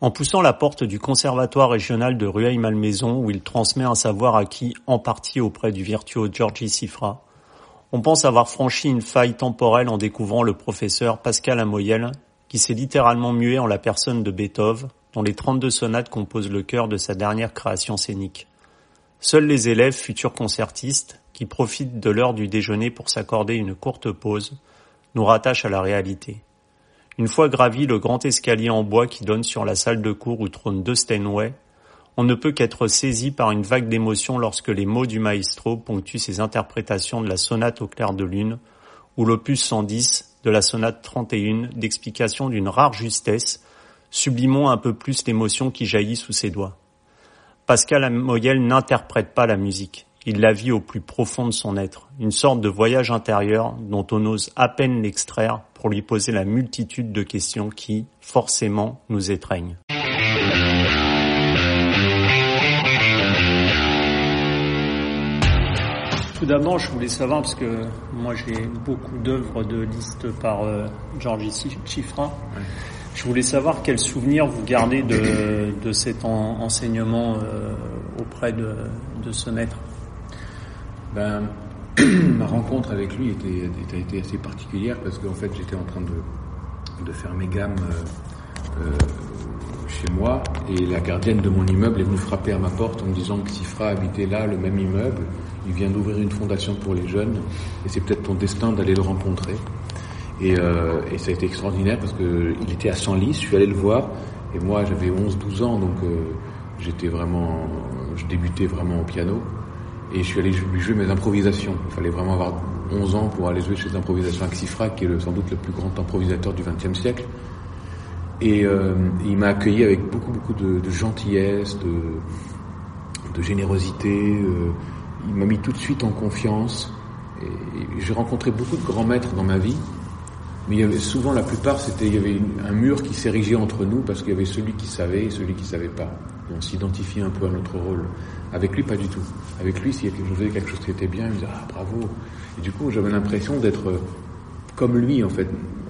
En poussant la porte du conservatoire régional de Rueil-Malmaison où il transmet un savoir acquis en partie auprès du virtuose Georgi Sifra, on pense avoir franchi une faille temporelle en découvrant le professeur Pascal Amoyel, qui s'est littéralement mué en la personne de Beethoven, dont les 32 sonates composent le cœur de sa dernière création scénique. Seuls les élèves, futurs concertistes, qui profitent de l'heure du déjeuner pour s'accorder une courte pause, nous rattachent à la réalité. Une fois gravi le grand escalier en bois qui donne sur la salle de cours où trône deux Steinway, on ne peut qu'être saisi par une vague d'émotion lorsque les mots du maestro ponctuent ses interprétations de la sonate au clair de lune ou l'opus 110 de la sonate 31 d'explication d'une rare justesse, sublimons un peu plus l'émotion qui jaillit sous ses doigts. Pascal Amoyel n'interprète pas la musique. Il la vit au plus profond de son être, une sorte de voyage intérieur dont on ose à peine l'extraire pour lui poser la multitude de questions qui, forcément, nous étreignent. Tout d'abord, je voulais savoir, parce que moi j'ai beaucoup d'œuvres de listes par euh, Georges Chifra, je voulais savoir quel souvenir vous gardez de, de cet enseignement euh, auprès de, de ce maître. Ben, ma rencontre avec lui était, a été assez particulière parce qu'en fait j'étais en train de, faire mes gammes euh, euh, chez moi et la gardienne de mon immeuble est venue frapper à ma porte en me disant que Sifra habitait là, le même immeuble, il vient d'ouvrir une fondation pour les jeunes et c'est peut-être ton destin d'aller le rencontrer. Et, euh, ça a été extraordinaire parce qu'il était à Senlis, je suis allé le voir et moi j'avais 11-12 ans donc j'étais vraiment, je débutais vraiment au piano et je suis allé lui jouer mes improvisations. Il fallait vraiment avoir 11 ans pour aller jouer chez Improvisation Axifra, qui est sans doute le plus grand improvisateur du XXe siècle. Et euh, il m'a accueilli avec beaucoup, beaucoup de, gentillesse, de, générosité. Euh, il m'a mis tout de suite en confiance. Et j'ai rencontré beaucoup de grands maîtres dans ma vie, mais souvent, la plupart, c'était il y avait un mur qui s'érigeait entre nous parce qu'il y avait celui qui savait et celui qui savait pas. On s'identifiait un peu à notre rôle. Avec lui, pas du tout. Avec lui, s'il je faisais quelque chose qui était bien, il me disait ah bravo. Et du coup, j'avais l'impression d'être comme lui en fait.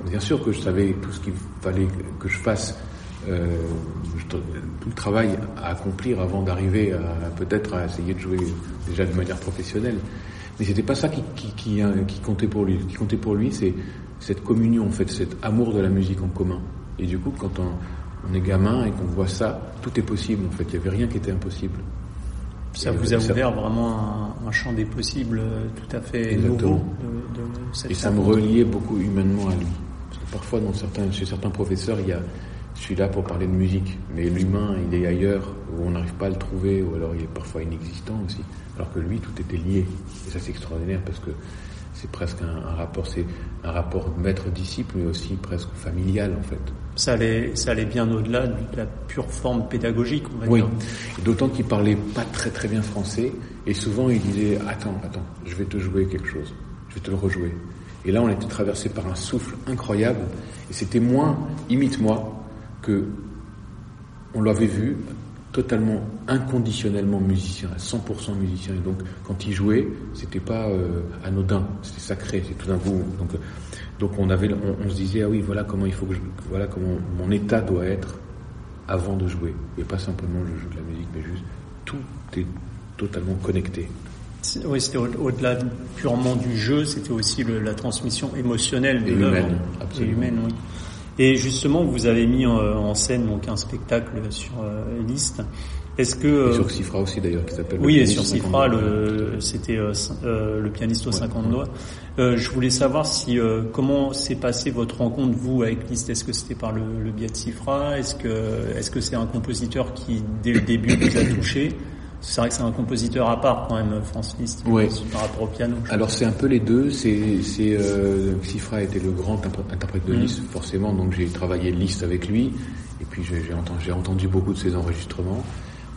Bien sûr que je savais tout ce qu'il fallait que je fasse, euh, tout le travail à accomplir avant d'arriver à peut-être à essayer de jouer déjà de manière professionnelle. Mais c'était pas ça qui, qui, qui, hein, qui, comptait pour lui. Ce qui comptait pour lui, c'est cette communion, en fait, cet amour de la musique en commun. Et du coup, quand on, on est gamin et qu'on voit ça, tout est possible, en fait. Il n'y avait rien qui était impossible. Ça vous a ouvert vraiment un, champ des possibles euh, tout à fait Exactement. nouveau. De, de cette et ça me reliait beaucoup humainement à lui. Parce que parfois, dans certains, chez certains professeurs, il y a je suis là pour parler de musique, mais l'humain, il est ailleurs, où on n'arrive pas à le trouver, ou alors il est parfois inexistant aussi. Alors que lui, tout était lié. Et ça, c'est extraordinaire parce que c'est presque un, rapport, c'est un rapport maître-disciple, mais aussi presque familial, en fait. Ça allait, ça allait bien au-delà de la pure forme pédagogique, on va oui. dire. D'autant qu'il parlait pas très très bien français, et souvent il disait, attends, attends, je vais te jouer quelque chose, je vais te le rejouer. Et là, on était traversé par un souffle incroyable, et c'était moins imite-moi que on l'avait vu totalement inconditionnellement musicien, à 100% musicien. Et donc, quand il jouait, c'était pas euh, anodin, c'était sacré, c'est tout d'un coup. Donc, euh, donc on avait, on, on, se disait ah oui, voilà comment il faut que je, voilà comment mon état doit être avant de jouer. Et pas simplement je joue de la musique, mais juste tout est totalement connecté. Oui, c'était au-delà purement du jeu, c'était aussi le, la transmission émotionnelle de l'œuvre. Absolument. humaine, oui. Et justement, vous avez mis en scène donc un spectacle sur euh, liste. Est-ce que et sur Cifra aussi d'ailleurs qui s'appelle oui et sur Cifra le c'était euh, euh, le pianiste aux 50 ouais. doigts. Euh, je voulais savoir si euh, comment s'est passé votre rencontre vous avec Liszt? Est-ce que c'était par le, le, biais de Cifra Est-ce que est-ce que c'est un compositeur qui dès le début vous a touché? C'est vrai que c'est un compositeur à part quand même, France Liszt, ouais. par rapport au piano. Alors c'est un peu les deux. C'est, c'est euh, Cifra était le grand interprète de mmh. Liszt, forcément, donc j'ai travaillé Liszt avec lui, et puis j'ai, j'ai, entendu, j'ai entendu beaucoup de ses enregistrements.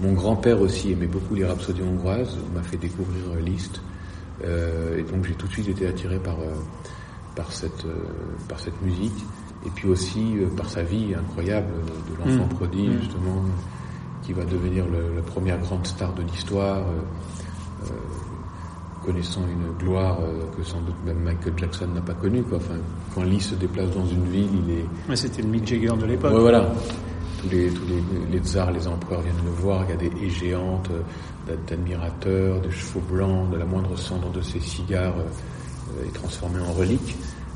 Mon grand-père aussi aimait beaucoup les rhapsodies hongroises, m'a fait découvrir Liszt, euh, et donc j'ai tout de suite été attiré par euh, par cette euh, par cette musique, et puis aussi euh, par sa vie incroyable de l'enfant mmh. prodige mmh. justement qui va devenir le, la première grande star de l'histoire, euh, euh, connaissant une gloire euh, que sans doute même Michael Jackson n'a pas connue. Quoi. Enfin, quand Lee se déplace dans une ville, il est... Ouais, c'était le Mick Jagger de l'époque. Ouais, voilà. Tous les, tous les, les tsars, les empereurs viennent le voir, il y a des haies géantes euh, d'admirateurs, de chevaux blancs, de la moindre cendre de ses cigares euh, est transformée en relique.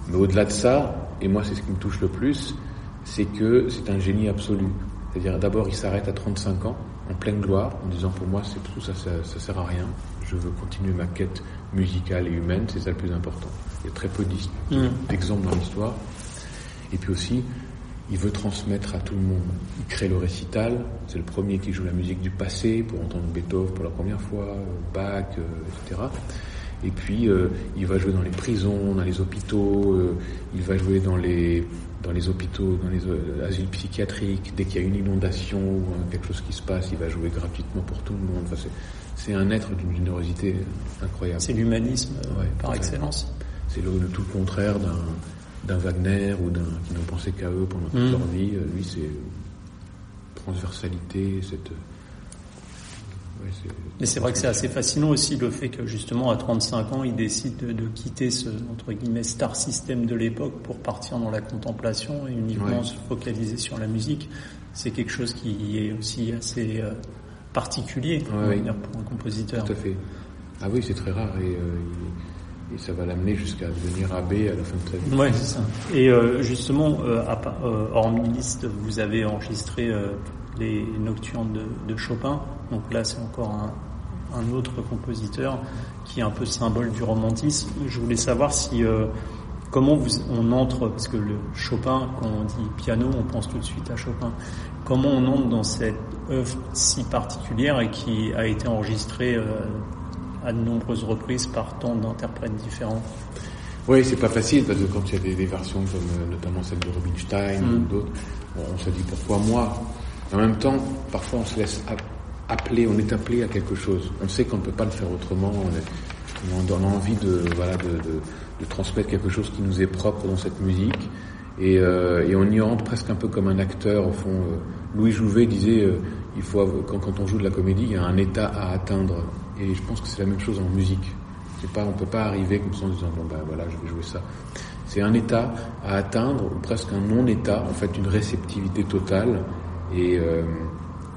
Mais au-delà de ça, et moi c'est ce qui me touche le plus, c'est que c'est un génie absolu. C'est-à-dire d'abord il s'arrête à 35 ans, en pleine gloire, en disant pour moi c'est tout ça, ça, ça sert à rien, je veux continuer ma quête musicale et humaine, c'est ça le plus important. Il y a très peu d'exemples dans l'histoire. Et puis aussi, il veut transmettre à tout le monde. Il crée le récital, c'est le premier qui joue la musique du passé pour entendre Beethoven pour la première fois, Bach, euh, etc. Et puis euh, il va jouer dans les prisons, dans les hôpitaux, euh, il va jouer dans les dans les hôpitaux, dans les euh, asiles psychiatriques. Dès qu'il y a une inondation ou quelque chose qui se passe, il va jouer gratuitement pour tout le monde. Enfin, c'est un être d'une générosité incroyable. C'est l'humanisme ouais, par excellence. C'est le, le, tout le contraire d'un d'un Wagner ou d'un qui n'ont pensé qu'à eux pendant toute mmh. leur vie. Lui, c'est transversalité, cette mais c'est vrai que c'est assez fascinant aussi le fait que justement à 35 ans, il décide de, de quitter ce entre guillemets star system de l'époque pour partir dans la contemplation et uniquement ouais. se focaliser sur la musique. C'est quelque chose qui est aussi assez euh, particulier ouais, pour un compositeur. Tout à fait. Ah oui, c'est très rare et, euh, et ça va l'amener jusqu'à devenir abbé à la fin de sa vie. Ouais, c'est ça. Et euh, justement, euh, euh, hormis liste, vous avez enregistré euh, les nocturnes de, Chopin. Donc là, c'est encore un, autre compositeur qui est un peu symbole du romantisme. Je voulais savoir si comment on entre, parce que le Chopin, quand on dit piano, on pense tout de suite à Chopin. Comment on entre dans cette œuvre si particulière et qui a été enregistrée à de nombreuses reprises par tant d'interprètes différents oui, c'est pas facile parce que quand il y a des, des versions comme notamment celle de Rubinstein mm. ou d'autres, bon, on se dit pourquoi moi? En même temps, parfois on se laisse appeler, on est appelé à quelque chose. On sait qu'on ne peut pas le faire autrement. On, est, on a envie de, voilà, de, de, de, transmettre quelque chose qui nous est propre dans cette musique. Et, euh, et on y rentre presque un peu comme un acteur. Au fond, euh, Louis Jouvet disait, euh, il faut quand, quand on joue de la comédie, il y a un état à atteindre. Et je pense que c'est la même chose en musique. C'est pas, on peut pas arriver comme ça en disant bon ben voilà, je vais jouer ça. C'est un état à atteindre, ou presque un non-état, en fait, une réceptivité totale et, euh,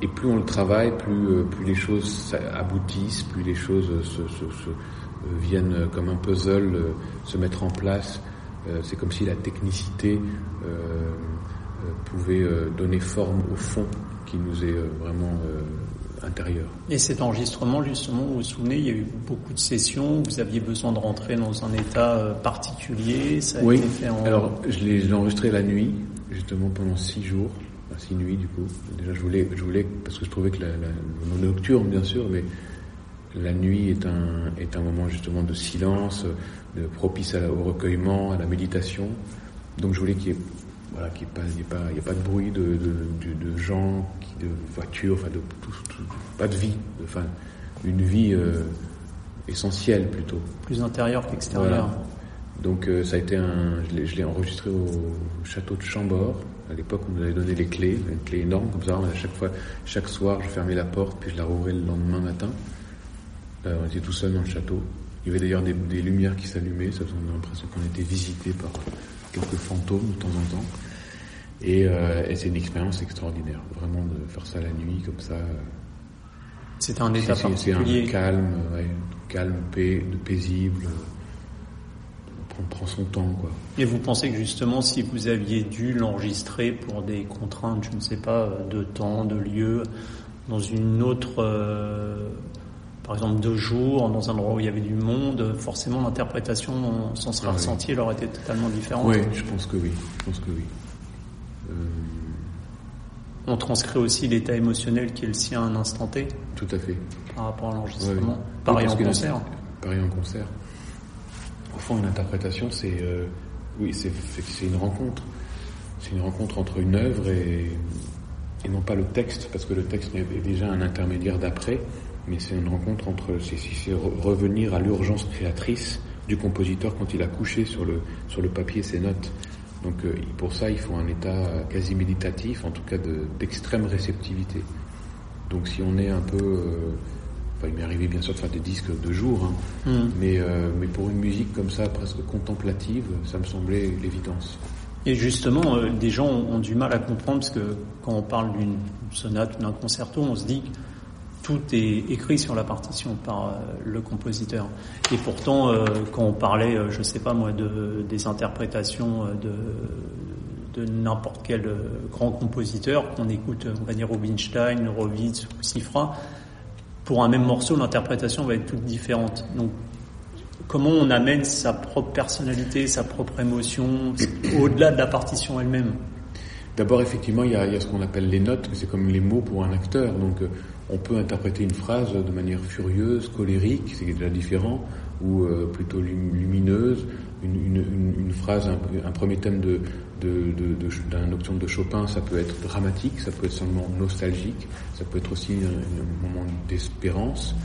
et plus on le travaille, plus, euh, plus les choses aboutissent, plus les choses se, se, se euh, viennent comme un puzzle euh, se mettre en place. C'est comme si la technicité pouvait donner forme au fond qui nous est vraiment intérieur. Et cet enregistrement, justement, vous vous souvenez, il y a eu beaucoup de sessions, vous aviez besoin de rentrer dans un état particulier, ça a oui. été fait en... alors je l'ai enregistré la nuit, justement pendant six jours six nuits du coup. Déjà je voulais, je voulais parce que je trouvais que la, la nocturne bien sûr, mais la nuit est un est un moment justement de silence, de propice à, au recueillement, à la méditation. Donc je voulais qu'il y ait voilà qu'il n'y ait pas il y ait pas de bruit de de, de, de gens, de voitures, enfin de tout, tout, pas de vie, enfin une vie euh, essentielle plutôt. Plus intérieure qu'extérieure. Voilà. Donc euh, ça a été un, je l'ai enregistré au château de Chambord. À l'époque, on nous avait donné les clés, une clé énorme comme ça. À chaque fois, chaque soir, je fermais la porte, puis je la rouvrais le lendemain matin. Euh, on était tout seul dans le château. Il y avait d'ailleurs des, des, lumières qui s'allumaient. Ça faisait l'impression qu'on était visité par quelques fantômes de temps en temps. Et, euh, et c'est une expérience extraordinaire, vraiment de faire ça la nuit comme ça. C'est un état particulier. C'est un calme, ouais, calme, paix, paisible on prend son temps. Quoi. Et vous pensez que justement, si vous aviez dû l'enregistrer pour des contraintes, je ne sais pas, de temps, de lieu, dans une autre, euh, par exemple deux jours, dans un endroit où il y avait du monde, forcément l'interprétation sans se ah, ressentie, oui. elle aurait été totalement différente. Oui, je pense que oui. Je pense que oui. Euh... On transcrit aussi l'état émotionnel qui est le sien à un instant T. Tout à fait. Par rapport à l'enregistrement. Oui. Pareil en concert. Pareil en concert au fond, une interprétation, c'est euh, oui, c'est une rencontre. C'est une rencontre entre une œuvre et, et, non pas le texte, parce que le texte est déjà un intermédiaire d'après, mais c'est une rencontre entre, c'est revenir à l'urgence créatrice du compositeur quand il a couché sur le, sur le papier ses notes. Donc euh, pour ça, il faut un état quasi méditatif, en tout cas d'extrême de, réceptivité. Donc si on est un peu... Euh, Enfin, il m'est arrivé bien sûr de faire des disques de jour, hein. mm. mais, euh, mais pour une musique comme ça, presque contemplative, ça me semblait l'évidence. Et justement, euh, des gens ont, du mal à comprendre parce que quand on parle d'une sonate ou d'un concerto, on se dit tout est écrit sur la partition par euh, le compositeur. Et pourtant, euh, quand on parlait, je sais pas moi, de, des interprétations de, de n'importe quel grand compositeur, qu'on écoute, on va dire Rubinstein, Horowitz ou Sifra, pour un même morceau, l'interprétation va être toute différente. Donc, comment on amène sa propre personnalité, sa propre émotion, au-delà de la partition elle-même? D'abord, effectivement, il y, a, ce qu'on appelle les notes, c'est comme les mots pour un acteur. Donc, euh, on peut interpréter une phrase de manière furieuse, colérique, c'est déjà différent, ou euh, plutôt lumineuse. Une, phrase, un, premier thème d'un nocturne de Chopin, ça peut être dramatique, ça peut être seulement nostalgique, ça peut être aussi un moment d'espérance.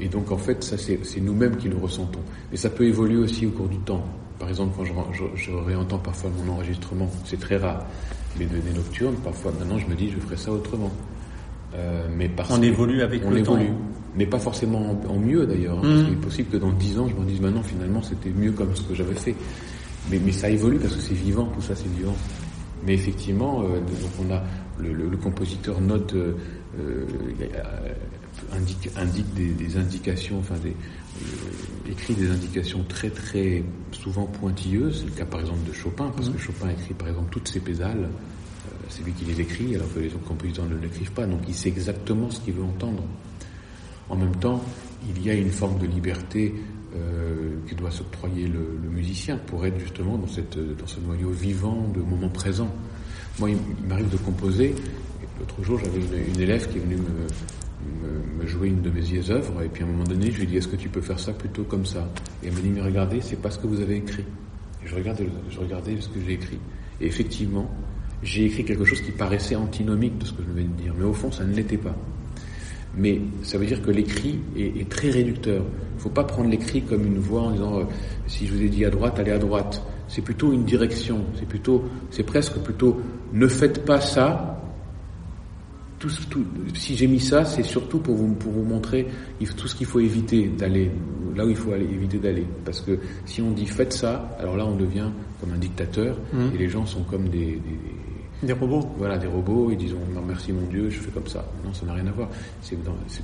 Et donc en fait, ça c'est nous-mêmes qui le ressentons. Mais ça peut évoluer aussi au cours du temps. Par exemple, quand je, réentends parfois mon enregistrement, c'est très rare, mais de, des nocturnes, parfois maintenant je me dis je ferai ça autrement. Euh, mais parce on évolue avec on le évolue. Mais pas forcément en, mieux d'ailleurs. Hein, mmh. Il est possible que dans dix ans, je me dise maintenant finalement c'était mieux comme ce que j'avais fait. Mais, mais ça évolue parce que c'est vivant, tout ça c'est vivant. Mais effectivement, euh, donc on a le, le, le compositeur note euh, euh indique, indique des, des, indications, enfin des, euh, écrit des indications très très souvent pointilleuses. C'est le cas par exemple de Chopin, parce que mhm. Chopin écrit par exemple toutes ses pédales, euh, c'est lui qui les écrit, alors que les autres compositeurs ne l'écrivent pas, donc il sait exactement ce qu'il veut entendre. En même temps, il y a une forme de liberté euh, que doit s'octroyer le, le, musicien pour être justement dans, cette, dans ce noyau vivant de moment présent. Moi, il, m'arrive de composer. L'autre jour, j'avais une, une, élève qui est venue me, me, jouer une de mes vieilles œuvres, et puis à un moment donné, je lui dit, est-ce que tu peux faire ça plutôt comme ça? Et elle m'a dit, mais regardez, c'est pas ce que vous avez écrit. Et je regardais, je regardais ce que j'ai écrit. Et effectivement, j'ai écrit quelque chose qui paraissait antinomique de ce que je venais de dire, mais au fond, ça ne l'était pas. Mais ça veut dire que l'écrit est, très réducteur. Il ne faut pas prendre l'écrit comme une voix en disant, euh, si je vous ai dit à droite, allez à droite. C'est plutôt une direction. C'est plutôt, c'est presque plutôt, ne faites pas ça, tout, tout, si j'ai mis ça, c'est surtout pour vous, pour vous montrer tout ce qu'il faut éviter d'aller, là où il faut aller, éviter d'aller. Parce que si on dit faites ça, alors là on devient comme un dictateur mmh. et les gens sont comme des, des, des, robots. Voilà, des robots, ils disent non, merci mon Dieu, je fais comme ça. Non, ça n'a rien à voir. C'est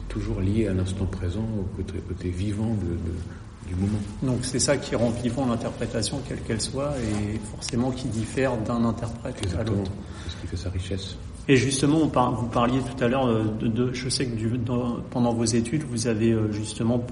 toujours lié à l'instant présent, au côté, côté vivant de, du moment. Donc c'est ça qui rend vivant l'interprétation, quelle qu'elle soit, et forcément qui diffère d'un interprète à l'autre. C'est ce qui fait sa richesse. Et justement, vous parliez tout à l'heure euh, de, je sais que pendant vos études, vous avez euh, justement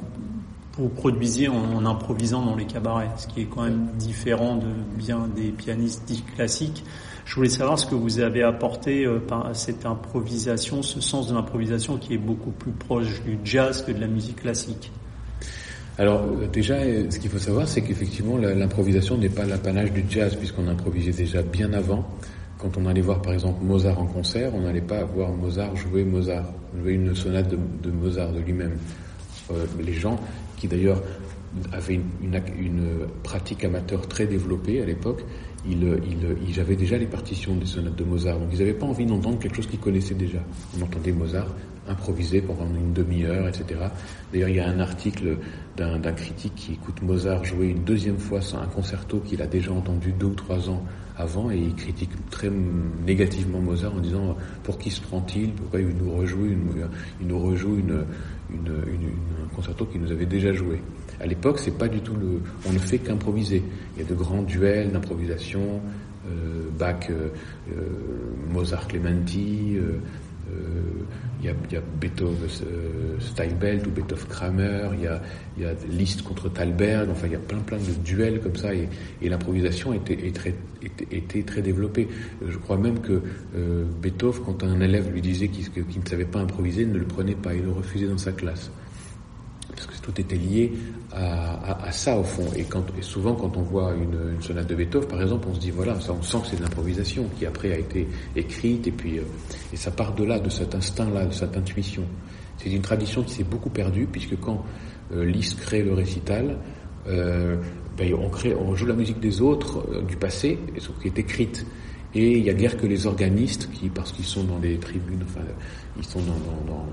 vous produisiez en, improvisant dans les cabarets, ce qui est quand même différent de bien des pianistes dits classiques. Je voulais savoir ce que vous avez apporté euh, par cette improvisation, ce sens de l'improvisation qui est beaucoup plus proche du jazz que de la musique classique. Alors déjà, ce qu'il faut savoir, c'est qu'effectivement, l'improvisation n'est pas l'apanage du jazz, puisqu'on improvisait déjà bien avant quand on allait voir par exemple Mozart en concert, on n'allait pas voir Mozart jouer Mozart, jouer une sonate de, Mozart de lui-même. Euh, les gens qui d'ailleurs avaient une, pratique amateur très développée à l'époque, ils, ils, ils, avaient déjà les partitions des sonates de Mozart, donc ils n'avaient pas envie d'entendre quelque chose qu'ils connaissaient déjà. On entendait Mozart improviser pendant une demi-heure, etc. D'ailleurs, il y a un article d'un critique qui écoute Mozart jouer une deuxième fois un concerto qu'il a déjà entendu deux ou trois ans avant et il critique très négativement Mozart en disant pour qui se prend-il Pourquoi il nous rejoue une, nous rejoue un concerto qu'il nous avait déjà joué? À l'époque, c'est pas du tout le, on ne fait qu'improviser. Il y a de grands duels d'improvisation, euh, Bach, euh, euh Mozart Clementi, euh, il y a, y a Beethoven euh, Steinbelt ou Beethoven Kramer, il y a, y a Liszt contre Thalberg, enfin il y a plein plein de duels comme ça et, l'improvisation était, était, très, développée. Je crois même que euh, Beethoven, quand un élève lui disait qu'il ne savait pas improviser, ne le prenait pas, il le refusait dans sa classe tout était lié à, ça au fond. Et, souvent, quand on voit une, sonate de Beethoven, par exemple, on se dit voilà, on sent que c'est de l'improvisation qui après a été écrite, et puis euh, et ça part de là, de cet instinct-là, de cette intuition. C'est une tradition qui s'est beaucoup perdue, puisque quand euh, crée le récital, euh, ben, on, joue la musique des autres euh, du passé, sauf qui est écrite. Et il y a guère que les organistes qui, parce qu'ils sont dans les tribunes, enfin, ils sont dans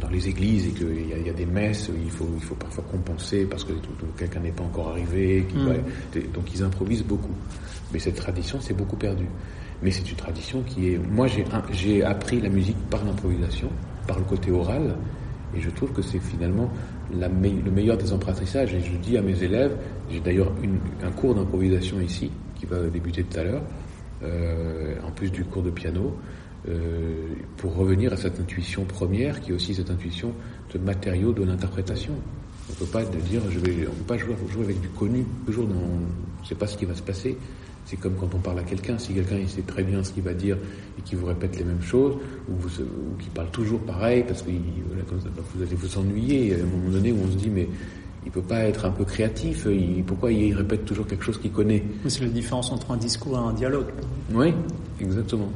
dans les églises et qu'il y, a, y a des messes, il faut, il faut parfois compenser parce que quelqu'un n'est pas encore arrivé, mm. donc ils improvisent beaucoup. Mais cette tradition s'est beaucoup perdue. Mais c'est une tradition qui est... Moi, j'ai appris la musique par l'improvisation, par le côté oral, et je trouve que c'est finalement la le meilleur des apprentissages. Et je dis à mes élèves, j'ai d'ailleurs un cours d'improvisation ici, qui va débuter tout à l'heure, euh, en plus du cours de piano, pour revenir à cette intuition première, qui est aussi cette intuition de matériau de l'interprétation. On ne peut pas dire, je vais, on peut pas jouer, jouer avec du connu. Toujours, on ne sait pas ce qui va se passer. C'est comme quand on parle à quelqu'un, si quelqu'un il sait très bien ce qu'il va dire et qu'il vous répète les mêmes choses, ou, ou qu'il parle toujours pareil, parce que vous allez vous ennuyer, à un moment donné où on se dit mais il peut pas être un peu créatif, il, pourquoi il répète toujours quelque chose qu'il connaît? C'est la différence entre un discours et un dialogue. Oui, exactement.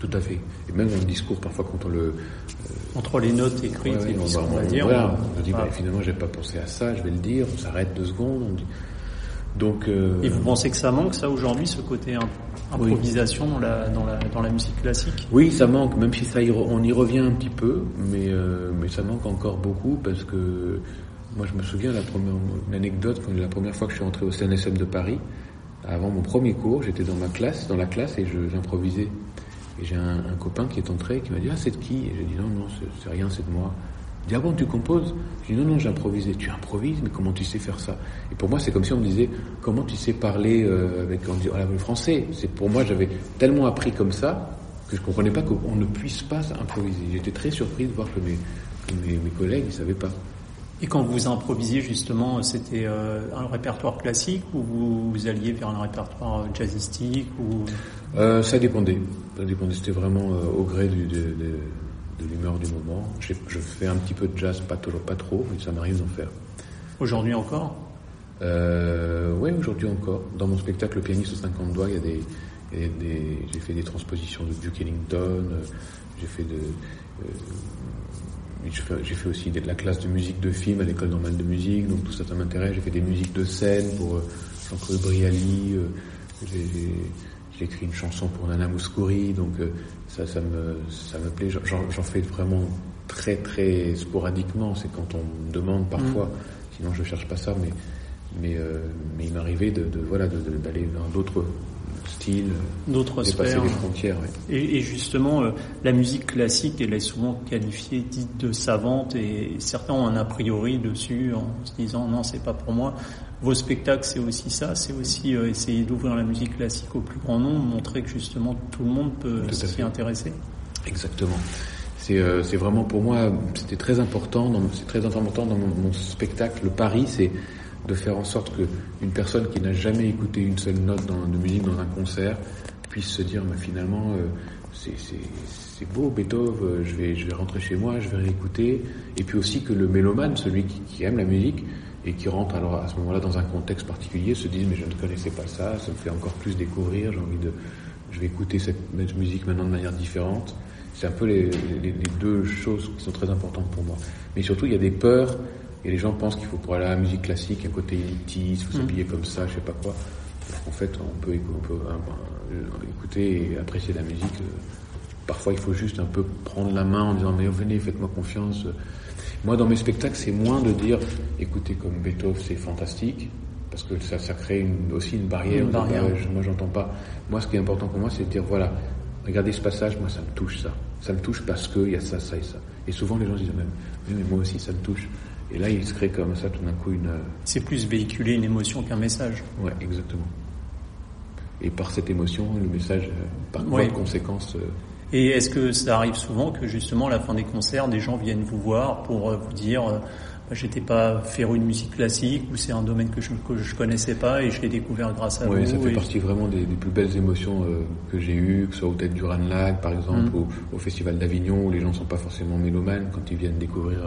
Tout à fait. Et même dans le discours, parfois quand on le... Euh, entre les notes écrites et on, va dire. Voilà, on, dit, bah, finalement, j'ai pas pensé à ça, je vais le dire, on s'arrête deux secondes, on dit, donc, euh... Et vous pensez que ça manque, ça, aujourd'hui, ce côté improvisation dans, la, dans, la, dans la musique classique? Oui, ça manque, même si ça on y revient un petit peu, mais, euh, mais ça manque encore beaucoup parce que moi, je me souviens, la première, une anecdote, la première fois que je suis entré au CNSM de Paris, avant mon premier cours, j'étais dans ma classe, dans la classe, et j'improvisais. Et j'ai un, copain qui est entré, qui m'a dit, ah, c'est de qui? Et j'ai dit, non, non, c'est rien, c'est de moi. Il dit, ah bon, tu composes? Je dis, non, non, j'improvisais. Tu improvises, mais comment tu sais faire ça? Et pour moi, c'est comme si on me disait, comment tu sais parler euh, avec on dit, le français? C'est Pour moi, j'avais tellement appris comme ça que je comprenais pas qu'on ne puisse pas improviser. J'étais très surpris de voir que mes collègues ne savaient pas. Et quand vous improvisiez justement, c'était euh, un répertoire classique ou vous, alliez vers un répertoire jazzistique ou? Euh, Ça dépendait. Ça dépendait. C'était vraiment euh, au gré du, de, de l'humeur du moment. Je fais un petit peu de jazz, pas toujours, pas trop, mais ça m'arrive d'en faire. Aujourd'hui encore? Euh, Oui, aujourd'hui encore. Dans mon spectacle Le pianiste aux 50 doigts, il y a des, des j'ai fait des transpositions de Duke Ellington, euh, j'ai fait de, euh, j'ai fait aussi de la classe de musique de film à l'école normale de musique, donc tout ça, ça m'intéresse. J'ai fait des musiques de scène pour euh, Jean-Claude Brialy. Euh, j'ai écrit une chanson pour Nana Mouskouri, donc euh, ça, ça me, ça me plaît. J'en fais vraiment très très sporadiquement. C'est quand on me demande parfois. Mm. Sinon, je cherche pas ça, mais mais euh, mais il m'arrivait de, de, voilà d'aller dans d'autres styles, d'autres dépasser les frontières. Et, et, justement, euh, la musique classique, elle est souvent qualifiée dite de savante, et certains ont un a priori dessus en se disant non, c'est pas pour moi. Vos spectacles, c'est aussi ça, c'est aussi euh, essayer d'ouvrir la musique classique au plus grand nombre, montrer que justement tout le monde peut s'y intéresser. Exactement. C'est euh, vraiment pour moi, c'était très important, c'est très important dans mon, spectacle. Le pari, c'est de faire en sorte que une personne qui n'a jamais écouté une seule note de musique dans un concert puisse se dire, mais finalement, euh, c'est beau, Beethoven, je vais, je vais rentrer chez moi, je vais réécouter. Et puis aussi que le mélomane, celui qui, qui aime la musique, et qui rentrent alors à ce moment-là dans un contexte particulier se disent mais je ne connaissais pas ça, ça me fait encore plus découvrir, j'ai envie de, je vais écouter cette musique maintenant de manière différente. C'est un peu les, les, deux choses qui sont très importantes pour moi. Mais surtout il y a des peurs et les gens pensent qu'il faut pour aller à la musique classique un côté élitiste, il faut s'habiller comme ça, je sais pas quoi. En fait on peut, on peut écouter et apprécier la musique. Parfois il faut juste un peu prendre la main en disant mais venez faites-moi confiance. Moi, dans mes spectacles, c'est moins de dire, écoutez, comme Beethoven, c'est fantastique, parce que ça, ça crée une, aussi une barrière. Une barrière. moi, j'entends pas. Moi, ce qui est important pour moi, c'est de dire, voilà, regardez ce passage, moi, ça me touche ça. Ça me touche parce qu'il y a ça, ça et ça. Et souvent, les gens disent même, oui, mais moi aussi, ça me touche. Et là, il se crée comme ça, tout d'un coup, une. C'est plus véhiculer une émotion qu'un message. Ouais, exactement. Et par cette émotion, le message, euh, par quoi de conséquence. Euh, et est-ce que ça arrive souvent que justement à la fin des concerts, des gens viennent vous voir pour euh, vous dire euh, bah, j'étais pas faire une musique classique ou c'est un domaine que je que je connaissais pas et je l'ai découvert grâce à oui, vous. ça fait partie vraiment des, des, plus belles émotions euh, que j'ai eues, que ce soit au Tête du Ranlag par exemple, mm. au, Festival d'Avignon où les gens sont pas forcément mélomanes quand ils viennent découvrir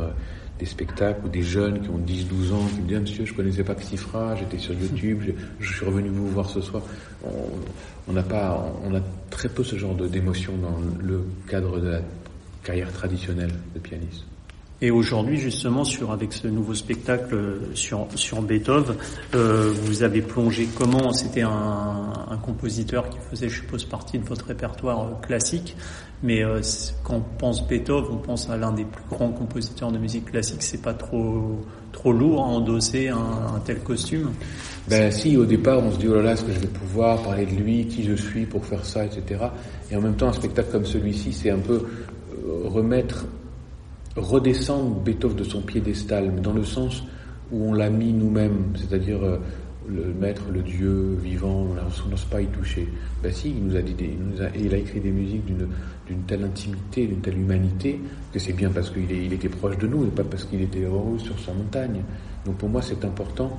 des spectacles ou des jeunes qui ont 10-12 ans qui me disent ah, monsieur je connaissais pas Xifra, j'étais sur YouTube, je, suis revenu vous voir ce soir. On n'a pas, on a très peu ce genre d'émotion dans le cadre de la carrière traditionnelle de pianiste. Et aujourd'hui, justement, sur avec ce nouveau spectacle sur sur Beethoven, euh, vous avez plongé comment? C'était un, un, compositeur qui faisait, je suppose, partie de votre répertoire euh, classique. Mais euh, quand on pense Beethoven, on pense à l'un des plus grands compositeurs de musique classique. C'est pas trop trop lourd à endosser un, un, tel costume? Ben si, au départ, on se dit oh là là, est-ce que je vais pouvoir parler de lui, qui je suis pour faire ça, etc. Et en même temps, un spectacle comme celui-ci, c'est un peu remettre redescendre Beethoven de son piédestal, dans le sens où on l'a mis nous-mêmes, c'est-à-dire euh, le maître, le Dieu vivant, on n'ose pas y toucher. Ben si, il nous a dit, il, a, il a écrit des musiques d'une d'une telle intimité, d'une telle humanité, que c'est bien parce qu'il il était proche de nous et pas parce qu'il était heureux sur sa montagne. Donc pour moi, c'est important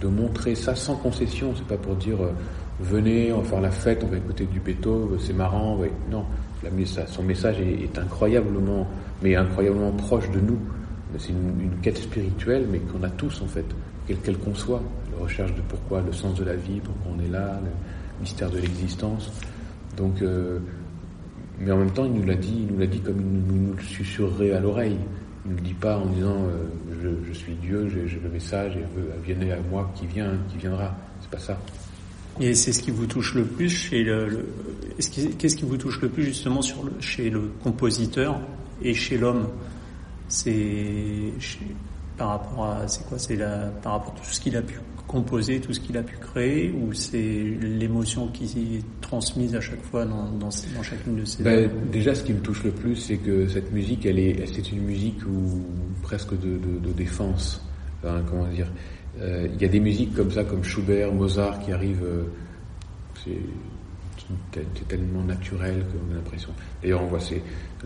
de montrer ça sans concession. C'est pas pour dire euh, venez, on va faire la fête, on va écouter du Beethoven, c'est marrant. Ouais. Non, son message est, incroyablement mais incroyablement proche de nous. C'est une, quête spirituelle, mais qu'on a tous en fait, quelle qu'elle qu'on soit. La recherche de pourquoi, le sens de la vie, pourquoi on est là, le mystère de l'existence. Donc, euh, mais en même temps, il nous l'a dit, il nous l'a dit comme il nous, nous, le susurrerait à l'oreille. Il ne le dit pas en disant euh, je, je, suis Dieu, j'ai le message et venez à moi qui vient, qui viendra. C'est pas ça. Et c'est ce qui vous touche le plus chez le. le Qu'est-ce qui vous touche le plus justement sur le, chez le compositeur et chez l'homme, c'est par rapport à c'est quoi? C'est la par rapport à tout ce qu'il a pu composer, tout ce qu'il a pu créer, ou c'est l'émotion qui est transmise à chaque fois dans, dans, dans chacune de ces ben, Déjà, ce qui me touche le plus, c'est que cette musique, elle est, c'est une musique où, presque de, de, de défense. Enfin, comment dire Il y a des musiques comme ça, comme Schubert, Mozart, qui arrivent. Euh, c'est tellement naturel qu'on a l'impression. D'ailleurs, on voit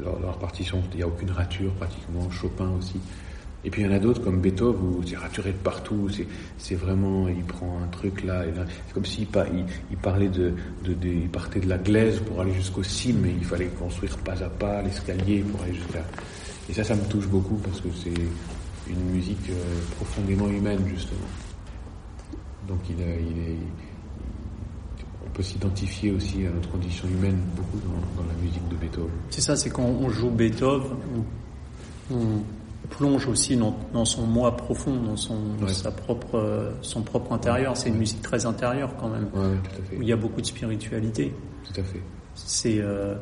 leur, partition, il n'y a aucune rature pratiquement, Chopin aussi. Et puis il y en a d'autres comme Beethoven où c'est raturé de partout, c'est vraiment, il prend un truc là, et c'est comme s'il il, parlait de, de, de, il partait de la glaise pour aller jusqu'au cime, mais il fallait construire pas à pas l'escalier pour aller jusqu'à. Et ça, ça me touche beaucoup parce que c'est une musique euh, profondément humaine justement. Donc il, il est peut s'identifier aussi à notre condition humaine beaucoup dans, dans la musique de Beethoven. C'est ça, c'est quand on joue Beethoven, on, on plonge aussi dans, dans, son moi profond, dans son, ouais. sa propre, son propre intérieur. C'est une musique très intérieure quand même, ouais, tout à fait. où il y a beaucoup de spiritualité. Tout à fait. C'est euh,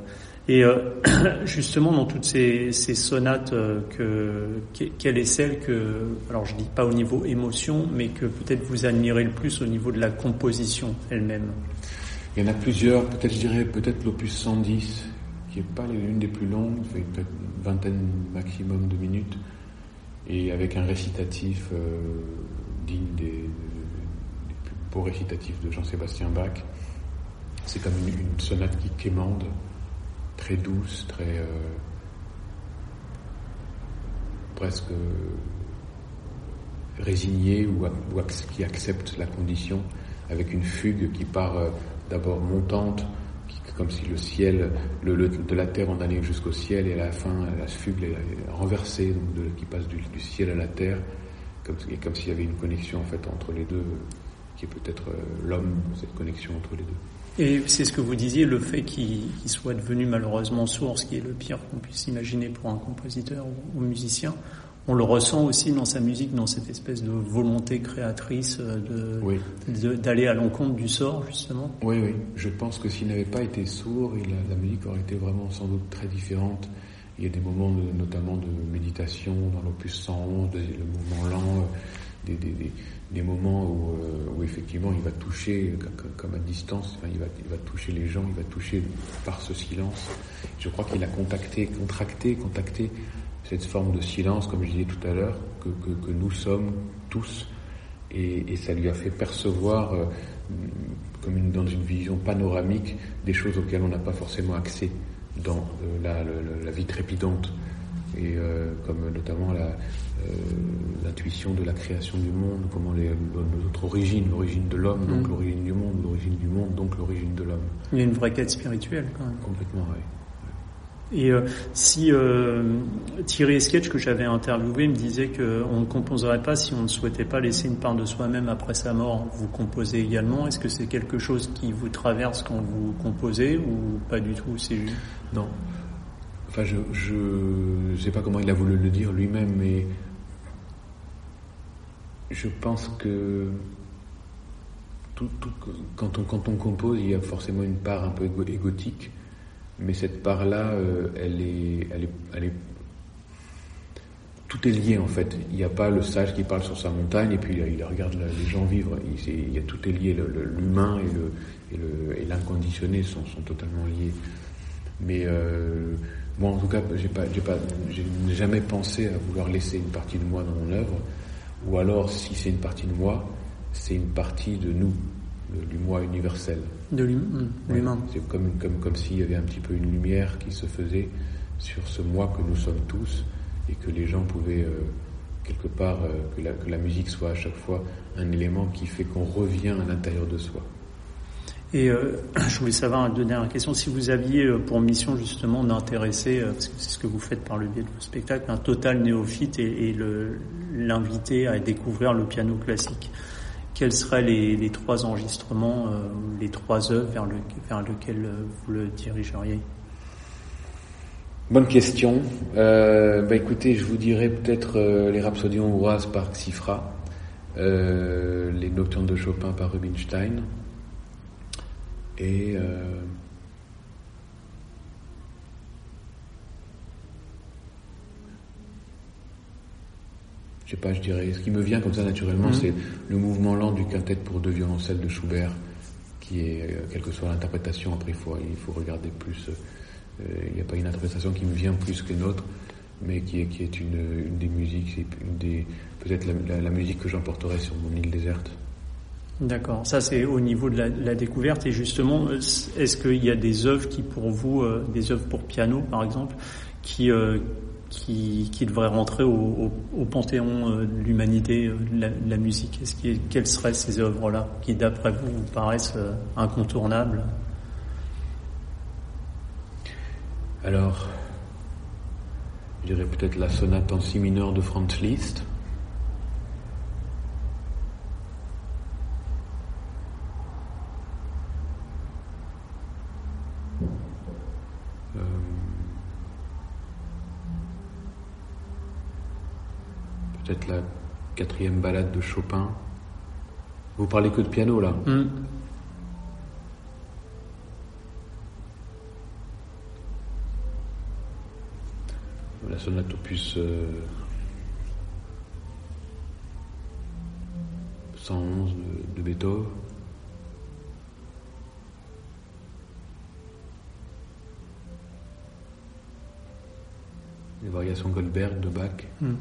et euh, justement dans toutes ces, sonates, euh, que, quelle est celle que, alors je dis pas au niveau émotion, mais que peut-être vous admirez le plus au niveau de la composition elle-même? Il y en a plusieurs, peut-être je dirais peut-être l'opus 110, qui n'est pas l'une des plus longues, fait peut-être une vingtaine maximum de minutes, et avec un récitatif euh, digne des, des, plus beaux récitatifs de Jean-Sébastien Bach. C'est comme une, une, sonate qui quémande, très douce, très euh, presque résignée ou, qui accepte la condition, avec une fugue qui part euh, d'abord montante, comme si le ciel, le, de la terre on allait jusqu'au ciel et à la fin la fugue est renversée, donc de, qui passe du, du, ciel à la terre, comme, et comme s'il y avait une connexion en fait entre les deux, qui est peut-être euh, l'homme, cette connexion entre les deux. Et c'est ce que vous disiez, le fait qu'il qu soit devenu malheureusement sourd, ce qui est le pire qu'on puisse imaginer pour un compositeur ou, ou musicien, on le ressent aussi dans sa musique, dans cette espèce de volonté créatrice de, oui. d'aller à l'encontre du sort, justement. Oui, oui. Je pense que s'il n'avait pas été sourd, la, la, musique aurait été vraiment sans doute très différente. Il y a des moments de, notamment de méditation dans l'opus 111, le mouvement lent, euh, des, des, des, des moments où, euh, où, effectivement il va toucher, comme à distance, il, va, toucher les gens, il va toucher par ce silence. Je crois qu'il a contacté, contracté, contacté cette forme de silence, comme je disais tout à l'heure, que, nous sommes tous, et, ça lui a fait percevoir, euh, comme dans une vision panoramique, des choses auxquelles on n'a pas forcément accès dans euh, la, vie trépidante, et comme notamment la, euh, de la création du monde, comment les, notre origine, l'origine de l'homme, donc mmh. l'origine du monde, l'origine du monde, donc l'origine de l'homme. Il y a une vraie quête spirituelle quand même. Complètement, oui. Et euh, si euh, Thierry Sketch que j'avais interviewé me disait qu'on ne composerait pas si on ne souhaitait pas laisser une part de soi-même après sa mort, vous composez également. Est-ce que c'est quelque chose qui vous traverse quand vous composez ou pas du tout C'est non. Enfin, je ne sais pas comment il a voulu le dire lui-même, mais je pense que tout, quand, on, quand on compose, il y a forcément une part un peu égotique, mais cette part-là, euh, elle, est, elle, est, elle est tout est lié en fait. Il n'y a pas le sage qui parle sur sa montagne et puis il regarde les gens vivre. Il, y a, tout est lié. L'humain et l'inconditionné sont, totalement liés. Mais euh, moi, en tout cas, j'ai pas, pas, jamais pensé à vouloir laisser une partie de moi dans mon œuvre. Ou alors, si c'est une partie de moi, c'est une partie de nous, du moi universel. De l'humain. c'est comme, comme, comme s'il y avait un petit peu une lumière qui se faisait sur ce moi que nous sommes tous et que les gens pouvaient euh, quelque part, euh, que, la, que, la, musique soit à chaque fois un élément qui fait qu'on revient à l'intérieur de soi. Et euh, je voulais savoir une dernière question, si vous aviez pour mission justement d'intéresser, parce que c'est ce que vous faites par le biais de vos spectacles, un total néophyte et, l'inviter à découvrir le piano classique, quels seraient les, trois enregistrements, les trois œuvres vers, le, vers lesquels vous le dirigeriez? Bonne question. Euh, bah écoutez, je vous dirais peut-être euh, les Rhapsodies hongroises par Xifra, euh, les Nocturnes de Chopin par Rubinstein, et je sais pas, je dirais, ce qui me vient comme ça naturellement, mhm. c'est le mouvement lent du quintet pour deux violoncelles de Schubert, qui est, quelle que soit l'interprétation, après il faut, il faut regarder plus il euh, n'y a pas une interprétation qui me vient plus que autre, mais qui est, qui est une, une des musiques, une des, peut-être la, musique que j'emporterai sur mon île déserte. D'accord, ça c'est au niveau de la, découverte. Et justement, est-ce qu'il y a des œuvres qui pour vous, euh, des œuvres pour piano par exemple, qui, euh, qui, devraient rentrer au, panthéon de l'humanité de la, musique? Est-ce Quelles seraient ces œuvres-là qui d'après vous vous paraissent incontournables? Alors, je dirais peut-être la sonate en si mineur de Franz Liszt. Peut-être la quatrième balade de Chopin. Vous parlez que de piano là hmm. la sonate opus 111 euh, de, de Beethoven. Les variations Goldberg de Bach. Hmm.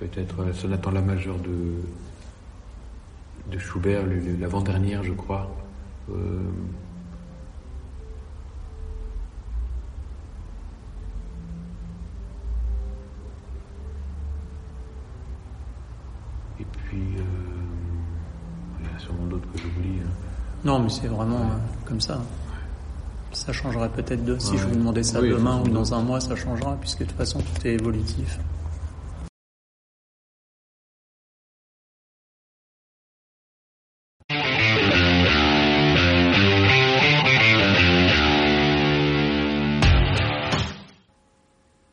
Peut-être la sonate en la majeure de, de Schubert, l'avant-dernière, je crois. Euh, et puis, euh, il y a sûrement d'autres que j'oublie. Hein. Non, mais c'est vraiment euh, comme ça. Ça changerait peut-être de. Si je vous demandais ça demain ou dans un mois, ça changera, puisque de toute façon, tout est évolutif.